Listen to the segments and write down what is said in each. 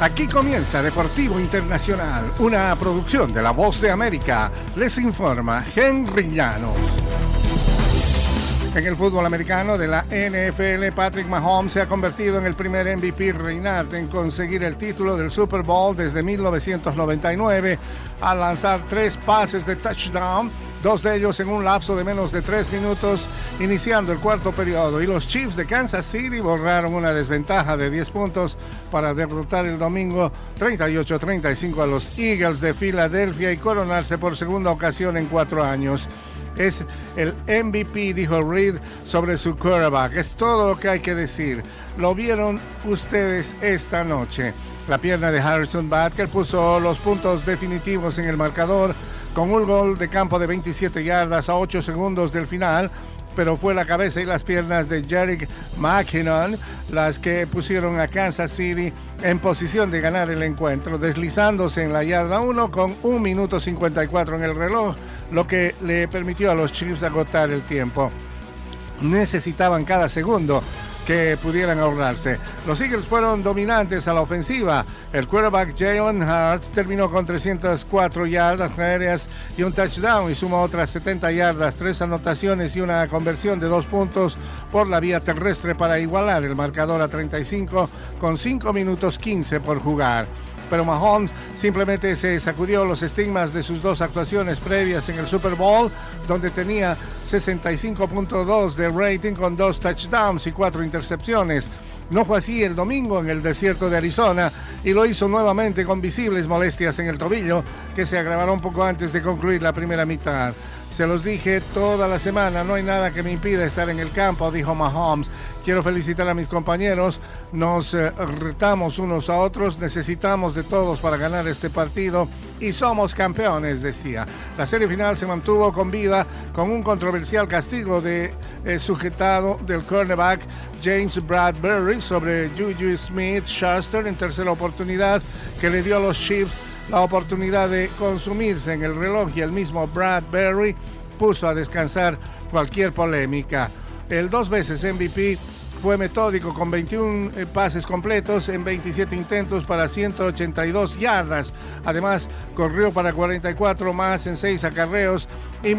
Aquí comienza Deportivo Internacional, una producción de La Voz de América. Les informa Henry Llanos. En el fútbol americano de la NFL, Patrick Mahomes se ha convertido en el primer MVP reinar en conseguir el título del Super Bowl desde 1999 al lanzar tres pases de touchdown dos de ellos en un lapso de menos de tres minutos, iniciando el cuarto periodo. Y los Chiefs de Kansas City borraron una desventaja de 10 puntos para derrotar el domingo 38-35 a los Eagles de Filadelfia y coronarse por segunda ocasión en cuatro años. Es el MVP, dijo Reed, sobre su quarterback. Es todo lo que hay que decir. Lo vieron ustedes esta noche. La pierna de Harrison Butker puso los puntos definitivos en el marcador con un gol de campo de 27 yardas a 8 segundos del final, pero fue la cabeza y las piernas de Jerick McKinnon las que pusieron a Kansas City en posición de ganar el encuentro, deslizándose en la yarda 1 con 1 minuto 54 en el reloj, lo que le permitió a los Chiefs agotar el tiempo. Necesitaban cada segundo que pudieran ahorrarse. Los Eagles fueron dominantes a la ofensiva. El quarterback Jalen Hurts terminó con 304 yardas aéreas y un touchdown y sumó otras 70 yardas, tres anotaciones y una conversión de dos puntos por la vía terrestre para igualar el marcador a 35 con 5 minutos 15 por jugar pero Mahomes simplemente se sacudió los estigmas de sus dos actuaciones previas en el Super Bowl, donde tenía 65.2 de rating con dos touchdowns y cuatro intercepciones. No fue así el domingo en el desierto de Arizona y lo hizo nuevamente con visibles molestias en el tobillo que se agravaron poco antes de concluir la primera mitad. Se los dije toda la semana, no hay nada que me impida estar en el campo, dijo Mahomes. Quiero felicitar a mis compañeros, nos eh, retamos unos a otros, necesitamos de todos para ganar este partido y somos campeones, decía. La serie final se mantuvo con vida con un controversial castigo de eh, sujetado del cornerback James Bradbury sobre Juju Smith Schuster en tercera oportunidad que le dio a los Chiefs la oportunidad de consumirse en el reloj y el mismo Bradbury puso a descansar cualquier polémica. El dos veces MVP fue metódico con 21 eh, pases completos en 27 intentos para 182 yardas. Además, corrió para 44 más en 6 acarreos y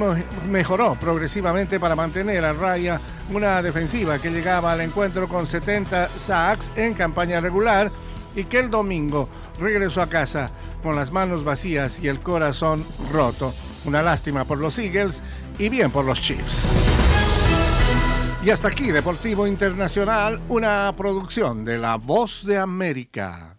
mejoró progresivamente para mantener a raya una defensiva que llegaba al encuentro con 70 sacks en campaña regular y que el domingo regresó a casa con las manos vacías y el corazón roto. Una lástima por los Eagles y bien por los Chiefs. Y hasta aquí Deportivo Internacional, una producción de La Voz de América.